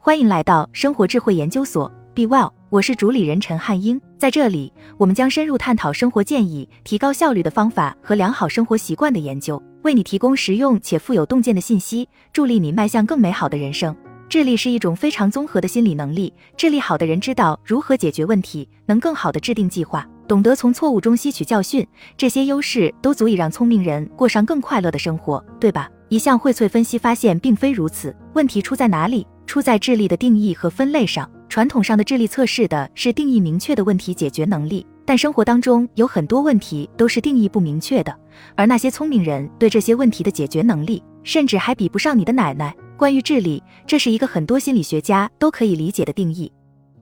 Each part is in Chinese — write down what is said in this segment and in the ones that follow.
欢迎来到生活智慧研究所，Be Well，我是主理人陈汉英。在这里，我们将深入探讨生活建议、提高效率的方法和良好生活习惯的研究，为你提供实用且富有洞见的信息，助力你迈向更美好的人生。智力是一种非常综合的心理能力，智力好的人知道如何解决问题，能更好的制定计划，懂得从错误中吸取教训，这些优势都足以让聪明人过上更快乐的生活，对吧？一项荟萃分析发现，并非如此。问题出在哪里？出在智力的定义和分类上。传统上的智力测试的是定义明确的问题解决能力，但生活当中有很多问题都是定义不明确的，而那些聪明人对这些问题的解决能力，甚至还比不上你的奶奶。关于智力，这是一个很多心理学家都可以理解的定义。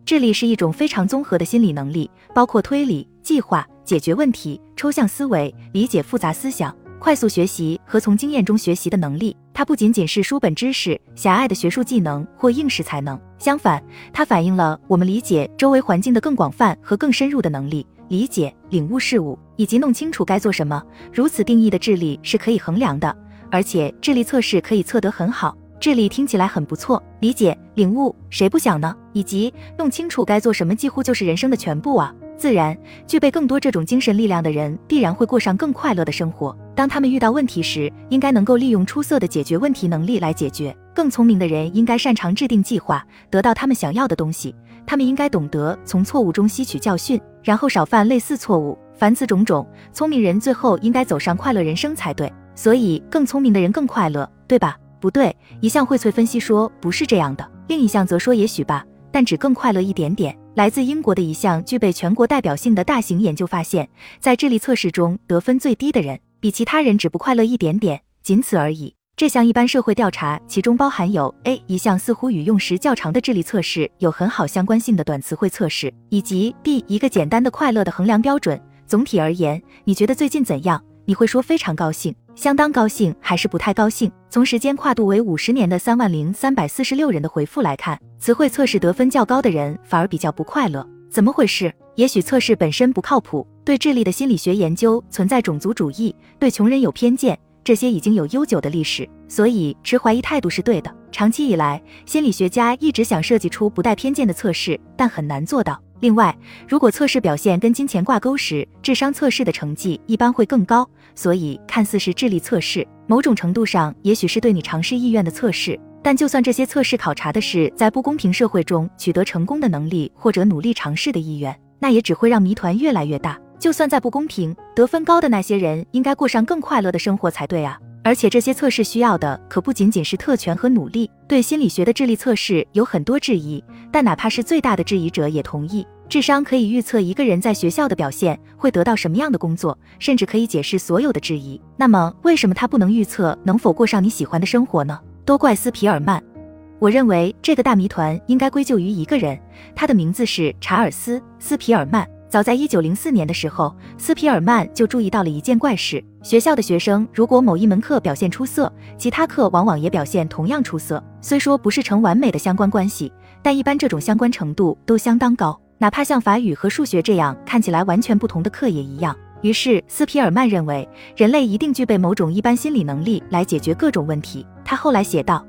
智力是一种非常综合的心理能力，包括推理、计划、解决问题、抽象思维、理解复杂思想。快速学习和从经验中学习的能力，它不仅仅是书本知识、狭隘的学术技能或应试才能，相反，它反映了我们理解周围环境的更广泛和更深入的能力，理解、领悟事物以及弄清楚该做什么。如此定义的智力是可以衡量的，而且智力测试可以测得很好。智力听起来很不错，理解、领悟，谁不想呢？以及弄清楚该做什么，几乎就是人生的全部啊。自然，具备更多这种精神力量的人，必然会过上更快乐的生活。当他们遇到问题时，应该能够利用出色的解决问题能力来解决。更聪明的人应该擅长制定计划，得到他们想要的东西。他们应该懂得从错误中吸取教训，然后少犯类似错误。凡此种种，聪明人最后应该走上快乐人生才对。所以，更聪明的人更快乐，对吧？不对，一项荟萃分析说不是这样的，另一项则说也许吧，但只更快乐一点点。来自英国的一项具备全国代表性的大型研究发现，在智力测试中得分最低的人，比其他人只不快乐一点点，仅此而已。这项一般社会调查，其中包含有 A 一项似乎与用时较长的智力测试有很好相关性的短词汇测试，以及 B 一个简单的快乐的衡量标准。总体而言，你觉得最近怎样？你会说非常高兴。相当高兴还是不太高兴？从时间跨度为五十年的三万零三百四十六人的回复来看，词汇测试得分较高的人反而比较不快乐，怎么回事？也许测试本身不靠谱，对智力的心理学研究存在种族主义，对穷人有偏见，这些已经有悠久的历史，所以持怀疑态度是对的。长期以来，心理学家一直想设计出不带偏见的测试，但很难做到。另外，如果测试表现跟金钱挂钩时，智商测试的成绩一般会更高。所以，看似是智力测试，某种程度上也许是对你尝试意愿的测试。但就算这些测试考察的是在不公平社会中取得成功的能力，或者努力尝试的意愿，那也只会让谜团越来越大。就算再不公平，得分高的那些人应该过上更快乐的生活才对啊！而且这些测试需要的可不仅仅是特权和努力。对心理学的智力测试有很多质疑，但哪怕是最大的质疑者也同意，智商可以预测一个人在学校的表现会得到什么样的工作，甚至可以解释所有的质疑。那么为什么他不能预测能否过上你喜欢的生活呢？都怪斯皮尔曼。我认为这个大谜团应该归咎于一个人，他的名字是查尔斯·斯皮尔曼。早在一九零四年的时候，斯皮尔曼就注意到了一件怪事：学校的学生如果某一门课表现出色，其他课往往也表现同样出色。虽说不是成完美的相关关系，但一般这种相关程度都相当高，哪怕像法语和数学这样看起来完全不同的课也一样。于是，斯皮尔曼认为人类一定具备某种一般心理能力来解决各种问题。他后来写道：“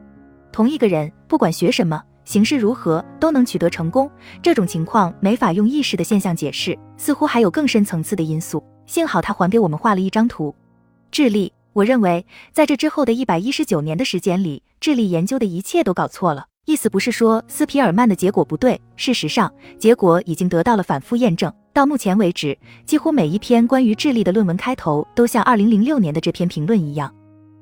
同一个人不管学什么。”形势如何都能取得成功，这种情况没法用意识的现象解释，似乎还有更深层次的因素。幸好他还给我们画了一张图。智力，我认为在这之后的一百一十九年的时间里，智力研究的一切都搞错了。意思不是说斯皮尔曼的结果不对，事实上，结果已经得到了反复验证。到目前为止，几乎每一篇关于智力的论文开头都像二零零六年的这篇评论一样。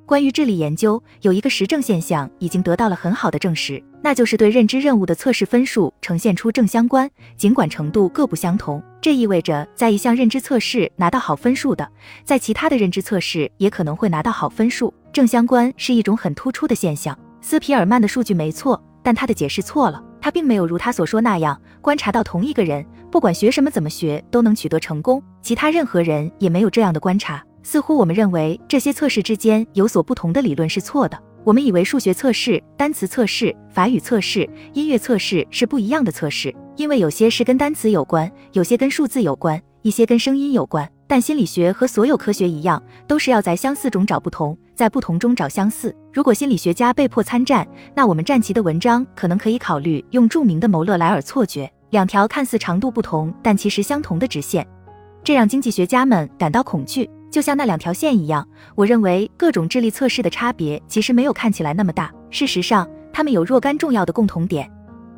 关于智力研究，有一个实证现象已经得到了很好的证实，那就是对认知任务的测试分数呈现出正相关，尽管程度各不相同。这意味着，在一项认知测试拿到好分数的，在其他的认知测试也可能会拿到好分数。正相关是一种很突出的现象。斯皮尔曼的数据没错，但他的解释错了。他并没有如他所说那样观察到同一个人不管学什么怎么学都能取得成功，其他任何人也没有这样的观察。似乎我们认为这些测试之间有所不同的理论是错的。我们以为数学测试、单词测试、法语测试、音乐测试是不一样的测试，因为有些是跟单词有关，有些跟数字有关，一些跟声音有关。但心理学和所有科学一样，都是要在相似中找不同，在不同中找相似。如果心理学家被迫参战，那我们战旗的文章可能可以考虑用著名的谋勒莱尔错觉，两条看似长度不同但其实相同的直线，这让经济学家们感到恐惧。就像那两条线一样，我认为各种智力测试的差别其实没有看起来那么大。事实上，它们有若干重要的共同点。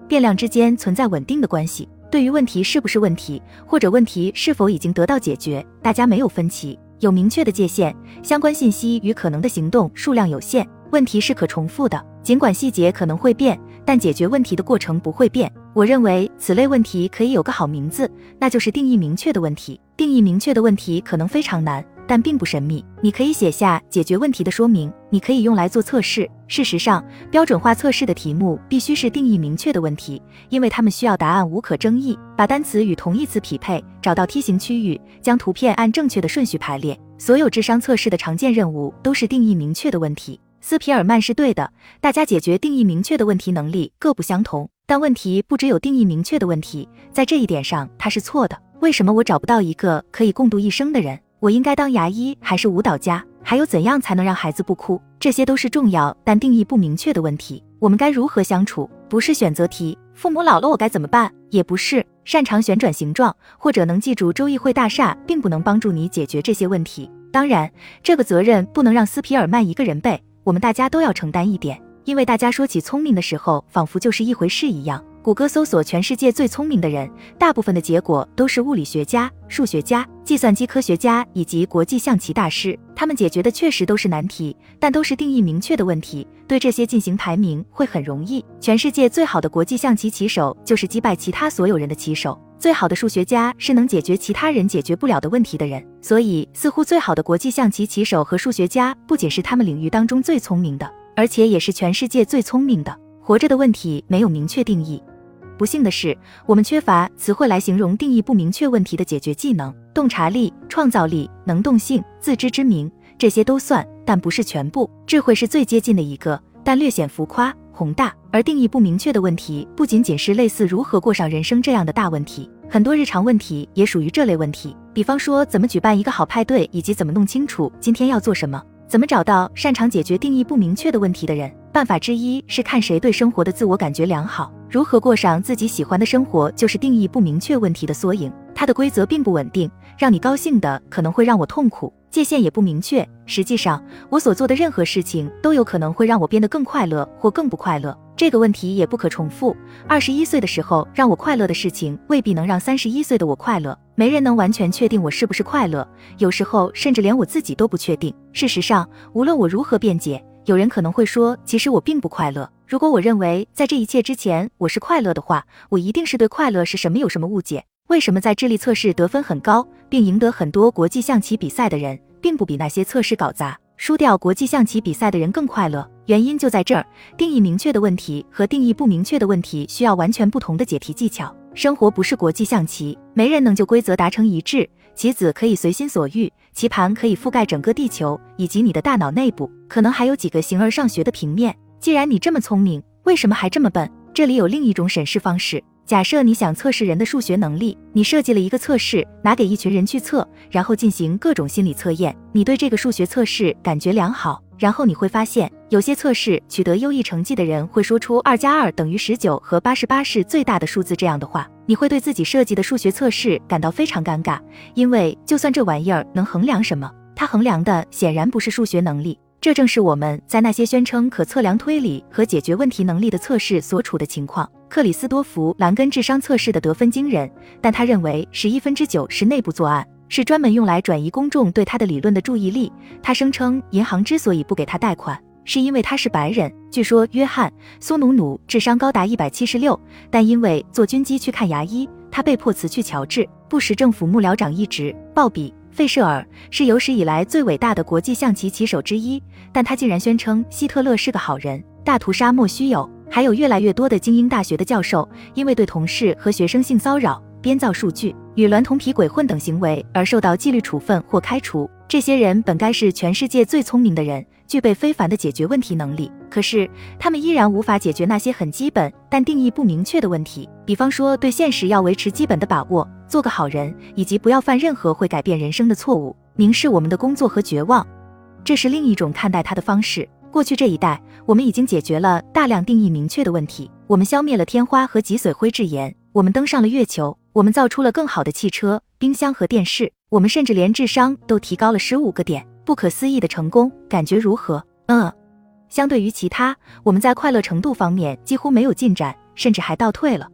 变量之间存在稳定的关系。对于问题是不是问题，或者问题是否已经得到解决，大家没有分歧，有明确的界限。相关信息与可能的行动数量有限。问题是可重复的，尽管细节可能会变，但解决问题的过程不会变。我认为此类问题可以有个好名字，那就是定义明确的问题。定义明确的问题可能非常难。但并不神秘，你可以写下解决问题的说明，你可以用来做测试。事实上，标准化测试的题目必须是定义明确的问题，因为它们需要答案无可争议。把单词与同义词匹配，找到梯形区域，将图片按正确的顺序排列。所有智商测试的常见任务都是定义明确的问题。斯皮尔曼是对的，大家解决定义明确的问题能力各不相同，但问题不只有定义明确的问题，在这一点上他是错的。为什么我找不到一个可以共度一生的人？我应该当牙医还是舞蹈家？还有怎样才能让孩子不哭？这些都是重要但定义不明确的问题。我们该如何相处？不是选择题。父母老了我该怎么办？也不是。擅长旋转形状或者能记住周议会大厦，并不能帮助你解决这些问题。当然，这个责任不能让斯皮尔曼一个人背，我们大家都要承担一点。因为大家说起聪明的时候，仿佛就是一回事一样。谷歌搜索全世界最聪明的人，大部分的结果都是物理学家、数学家、计算机科学家以及国际象棋大师。他们解决的确实都是难题，但都是定义明确的问题。对这些进行排名会很容易。全世界最好的国际象棋棋手就是击败其他所有人的棋手。最好的数学家是能解决其他人解决不了的问题的人。所以，似乎最好的国际象棋棋手和数学家不仅是他们领域当中最聪明的，而且也是全世界最聪明的。活着的问题没有明确定义。不幸的是，我们缺乏词汇来形容定义不明确问题的解决技能。洞察力、创造力、能动性、自知之明，这些都算，但不是全部。智慧是最接近的一个，但略显浮夸宏大。而定义不明确的问题，不仅仅是类似如何过上人生这样的大问题，很多日常问题也属于这类问题。比方说，怎么举办一个好派对，以及怎么弄清楚今天要做什么。怎么找到擅长解决定义不明确的问题的人？办法之一是看谁对生活的自我感觉良好。如何过上自己喜欢的生活，就是定义不明确问题的缩影。它的规则并不稳定，让你高兴的可能会让我痛苦，界限也不明确。实际上，我所做的任何事情都有可能会让我变得更快乐或更不快乐。这个问题也不可重复。二十一岁的时候让我快乐的事情，未必能让三十一岁的我快乐。没人能完全确定我是不是快乐，有时候甚至连我自己都不确定。事实上，无论我如何辩解，有人可能会说，其实我并不快乐。如果我认为在这一切之前我是快乐的话，我一定是对快乐是什么有什么误解。为什么在智力测试得分很高，并赢得很多国际象棋比赛的人，并不比那些测试搞砸？输掉国际象棋比赛的人更快乐，原因就在这儿。定义明确的问题和定义不明确的问题需要完全不同的解题技巧。生活不是国际象棋，没人能就规则达成一致。棋子可以随心所欲，棋盘可以覆盖整个地球以及你的大脑内部，可能还有几个形而上学的平面。既然你这么聪明，为什么还这么笨？这里有另一种审视方式。假设你想测试人的数学能力，你设计了一个测试，拿给一群人去测，然后进行各种心理测验。你对这个数学测试感觉良好，然后你会发现，有些测试取得优异成绩的人会说出二加二等于十九和八十八是最大的数字这样的话。你会对自己设计的数学测试感到非常尴尬，因为就算这玩意儿能衡量什么，它衡量的显然不是数学能力。这正是我们在那些宣称可测量推理和解决问题能力的测试所处的情况。克里斯多弗·兰根智商测试的得分惊人，但他认为十一分之九是内部作案，是专门用来转移公众对他的理论的注意力。他声称，银行之所以不给他贷款，是因为他是白人。据说，约翰·苏努努智商高达一百七十六，但因为坐军机去看牙医，他被迫辞去乔治·布什政府幕僚长一职。鲍比。费舍尔是有史以来最伟大的国际象棋棋手之一，但他竟然宣称希特勒是个好人。大屠杀莫须有。还有越来越多的精英大学的教授，因为对同事和学生性骚扰，编造数据，与娈童皮鬼混等行为而受到纪律处分或开除。这些人本该是全世界最聪明的人，具备非凡的解决问题能力，可是他们依然无法解决那些很基本但定义不明确的问题。比方说，对现实要维持基本的把握，做个好人，以及不要犯任何会改变人生的错误。凝视我们的工作和绝望，这是另一种看待它的方式。过去这一代，我们已经解决了大量定义明确的问题。我们消灭了天花和脊髓灰质炎，我们登上了月球，我们造出了更好的汽车、冰箱和电视。我们甚至连智商都提高了十五个点，不可思议的成功，感觉如何？嗯，相对于其他，我们在快乐程度方面几乎没有进展，甚至还倒退了。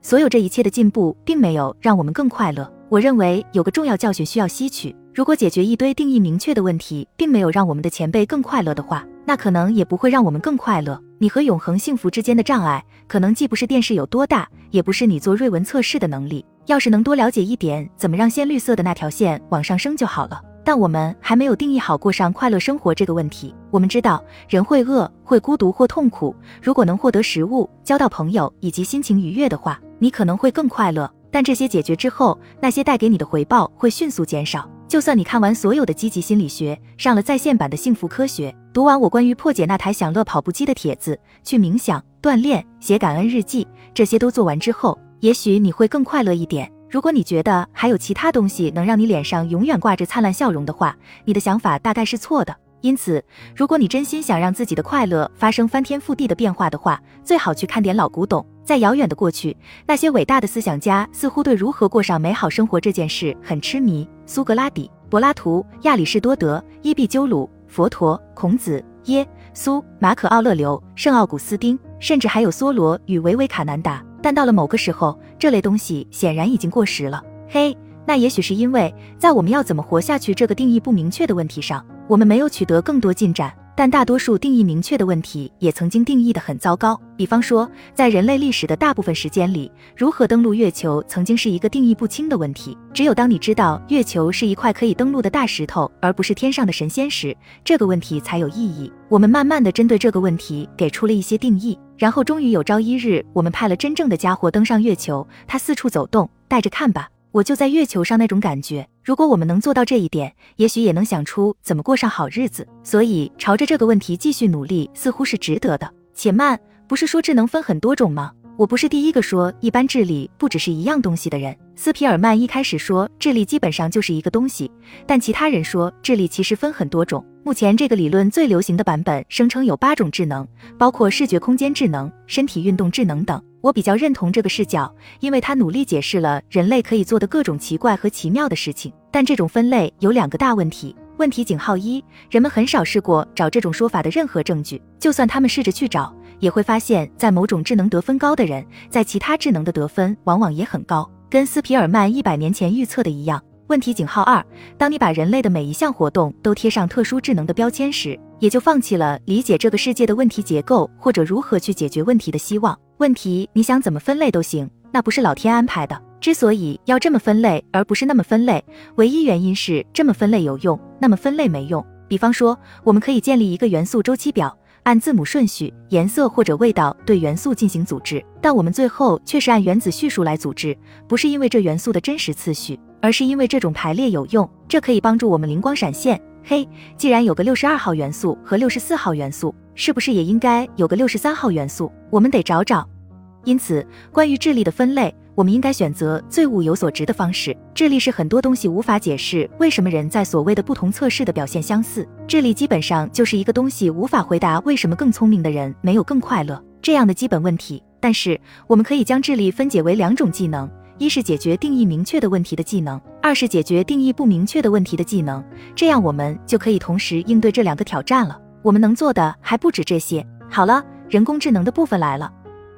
所有这一切的进步，并没有让我们更快乐。我认为有个重要教训需要吸取：如果解决一堆定义明确的问题，并没有让我们的前辈更快乐的话，那可能也不会让我们更快乐。你和永恒幸福之间的障碍，可能既不是电视有多大，也不是你做瑞文测试的能力。要是能多了解一点怎么让鲜绿色的那条线往上升就好了。但我们还没有定义好过上快乐生活这个问题。我们知道人会饿、会孤独或痛苦。如果能获得食物、交到朋友以及心情愉悦的话，你可能会更快乐。但这些解决之后，那些带给你的回报会迅速减少。就算你看完所有的积极心理学，上了在线版的幸福科学，读完我关于破解那台享乐跑步机的帖子，去冥想、锻炼、写感恩日记，这些都做完之后。也许你会更快乐一点。如果你觉得还有其他东西能让你脸上永远挂着灿烂笑容的话，你的想法大概是错的。因此，如果你真心想让自己的快乐发生翻天覆地的变化的话，最好去看点老古董。在遥远的过去，那些伟大的思想家似乎对如何过上美好生活这件事很痴迷。苏格拉底、柏拉图、亚里士多德、伊壁鸠鲁、佛陀、孔子、耶稣、马可·奥勒留、圣奥古斯丁，甚至还有梭罗与维维卡南达。但到了某个时候，这类东西显然已经过时了。嘿，那也许是因为在我们要怎么活下去这个定义不明确的问题上，我们没有取得更多进展。但大多数定义明确的问题也曾经定义的很糟糕。比方说，在人类历史的大部分时间里，如何登陆月球曾经是一个定义不清的问题。只有当你知道月球是一块可以登陆的大石头，而不是天上的神仙时，这个问题才有意义。我们慢慢的针对这个问题给出了一些定义，然后终于有朝一日，我们派了真正的家伙登上月球，他四处走动，带着看吧。我就在月球上那种感觉。如果我们能做到这一点，也许也能想出怎么过上好日子。所以，朝着这个问题继续努力，似乎是值得的。且慢，不是说智能分很多种吗？我不是第一个说一般智力不只是一样东西的人。斯皮尔曼一开始说智力基本上就是一个东西，但其他人说智力其实分很多种。目前这个理论最流行的版本声称有八种智能，包括视觉空间智能、身体运动智能等。我比较认同这个视角，因为它努力解释了人类可以做的各种奇怪和奇妙的事情。但这种分类有两个大问题。问题井号一：人们很少试过找这种说法的任何证据，就算他们试着去找。也会发现，在某种智能得分高的人，在其他智能的得分往往也很高，跟斯皮尔曼一百年前预测的一样。问题井号二：当你把人类的每一项活动都贴上特殊智能的标签时，也就放弃了理解这个世界的问题结构或者如何去解决问题的希望。问题你想怎么分类都行，那不是老天安排的。之所以要这么分类而不是那么分类，唯一原因是这么分类有用，那么分类没用。比方说，我们可以建立一个元素周期表。按字母顺序、颜色或者味道对元素进行组织，但我们最后却是按原子序数来组织，不是因为这元素的真实次序，而是因为这种排列有用，这可以帮助我们灵光闪现。嘿，既然有个六十二号元素和六十四号元素，是不是也应该有个六十三号元素？我们得找找。因此，关于智力的分类。我们应该选择最物有所值的方式。智力是很多东西无法解释为什么人在所谓的不同测试的表现相似。智力基本上就是一个东西无法回答为什么更聪明的人没有更快乐这样的基本问题。但是我们可以将智力分解为两种技能：一是解决定义明确的问题的技能，二是解决定义不明确的问题的技能。这样我们就可以同时应对这两个挑战了。我们能做的还不止这些。好了，人工智能的部分来了。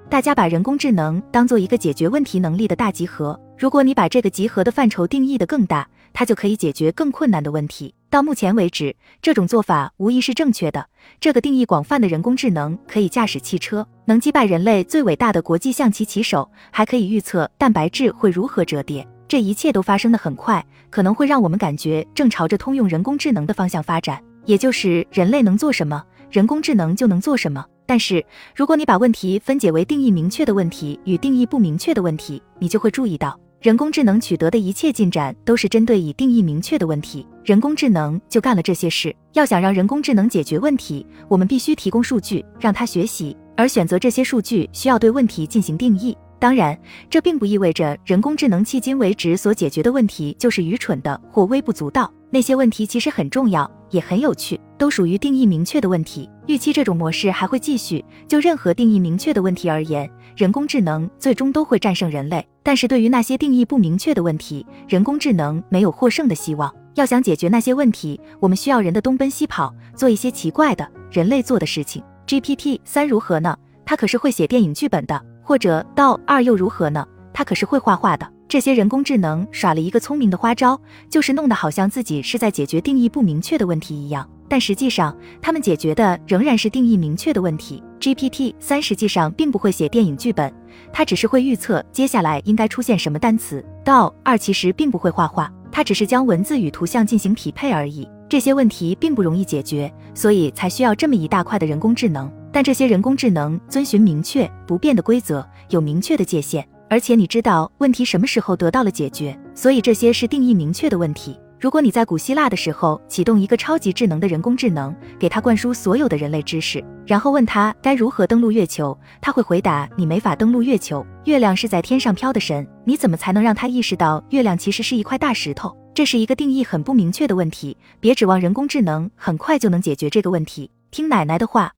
大家把人工智能当做一个解决问题能力的大集合。如果你把这个集合的范畴定义的更大，它就可以解决更困难的问题。到目前为止，这种做法无疑是正确的。这个定义广泛的人工智能可以驾驶汽车，能击败人类最伟大的国际象棋棋手，还可以预测蛋白质会如何折叠。这一切都发生的很快，可能会让我们感觉正朝着通用人工智能的方向发展，也就是人类能做什么，人工智能就能做什么。但是，如果你把问题分解为定义明确的问题与定义不明确的问题，你就会注意到，人工智能取得的一切进展都是针对已定义明确的问题，人工智能就干了这些事。要想让人工智能解决问题，我们必须提供数据让它学习，而选择这些数据需要对问题进行定义。当然，这并不意味着人工智能迄今为止所解决的问题就是愚蠢的或微不足道。那些问题其实很重要，也很有趣，都属于定义明确的问题。预期这种模式还会继续。就任何定义明确的问题而言，人工智能最终都会战胜人类。但是对于那些定义不明确的问题，人工智能没有获胜的希望。要想解决那些问题，我们需要人的东奔西跑，做一些奇怪的人类做的事情。GPT 三如何呢？它可是会写电影剧本的。或者到二又如何呢？它可是会画画的。这些人工智能耍了一个聪明的花招，就是弄得好像自己是在解决定义不明确的问题一样，但实际上他们解决的仍然是定义明确的问题。GPT 三实际上并不会写电影剧本，它只是会预测接下来应该出现什么单词。到二其实并不会画画，它只是将文字与图像进行匹配而已。这些问题并不容易解决，所以才需要这么一大块的人工智能。但这些人工智能遵循明确不变的规则，有明确的界限。而且你知道问题什么时候得到了解决，所以这些是定义明确的问题。如果你在古希腊的时候启动一个超级智能的人工智能，给他灌输所有的人类知识，然后问他该如何登陆月球，他会回答你没法登陆月球，月亮是在天上飘的神。你怎么才能让他意识到月亮其实是一块大石头？这是一个定义很不明确的问题。别指望人工智能很快就能解决这个问题。听奶奶的话。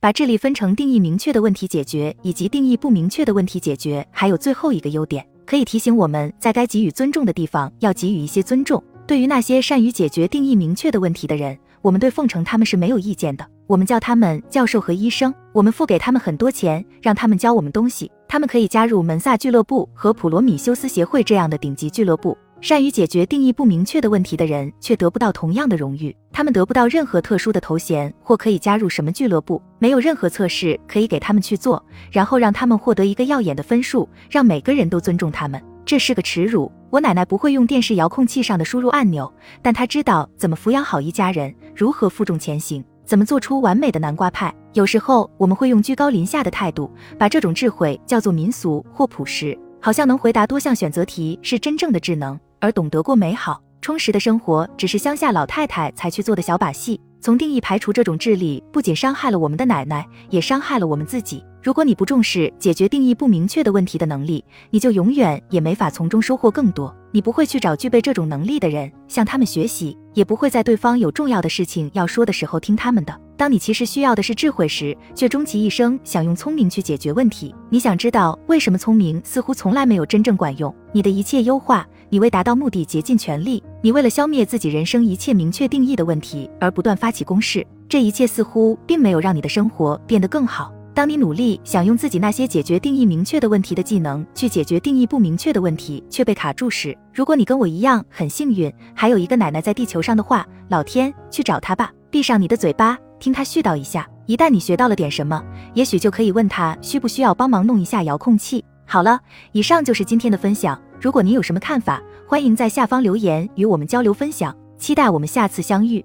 把智力分成定义明确的问题解决以及定义不明确的问题解决，还有最后一个优点，可以提醒我们在该给予尊重的地方要给予一些尊重。对于那些善于解决定义明确的问题的人，我们对奉承他们是没有意见的。我们叫他们教授和医生，我们付给他们很多钱，让他们教我们东西。他们可以加入门萨俱乐部和普罗米修斯协会这样的顶级俱乐部。善于解决定义不明确的问题的人却得不到同样的荣誉，他们得不到任何特殊的头衔或可以加入什么俱乐部，没有任何测试可以给他们去做，然后让他们获得一个耀眼的分数，让每个人都尊重他们。这是个耻辱。我奶奶不会用电视遥控器上的输入按钮，但她知道怎么抚养好一家人，如何负重前行，怎么做出完美的南瓜派。有时候我们会用居高临下的态度，把这种智慧叫做民俗或朴实，好像能回答多项选择题是真正的智能。而懂得过美好充实的生活，只是乡下老太太才去做的小把戏。从定义排除这种智力，不仅伤害了我们的奶奶，也伤害了我们自己。如果你不重视解决定义不明确的问题的能力，你就永远也没法从中收获更多。你不会去找具备这种能力的人，向他们学习，也不会在对方有重要的事情要说的时候听他们的。当你其实需要的是智慧时，却终其一生想用聪明去解决问题。你想知道为什么聪明似乎从来没有真正管用？你的一切优化。你为达到目的竭尽全力，你为了消灭自己人生一切明确定义的问题而不断发起攻势，这一切似乎并没有让你的生活变得更好。当你努力想用自己那些解决定义明确的问题的技能去解决定义不明确的问题，却被卡住时，如果你跟我一样很幸运，还有一个奶奶在地球上的话，老天去找她吧，闭上你的嘴巴，听她絮叨一下。一旦你学到了点什么，也许就可以问她需不需要帮忙弄一下遥控器。好了，以上就是今天的分享。如果您有什么看法，欢迎在下方留言与我们交流分享。期待我们下次相遇。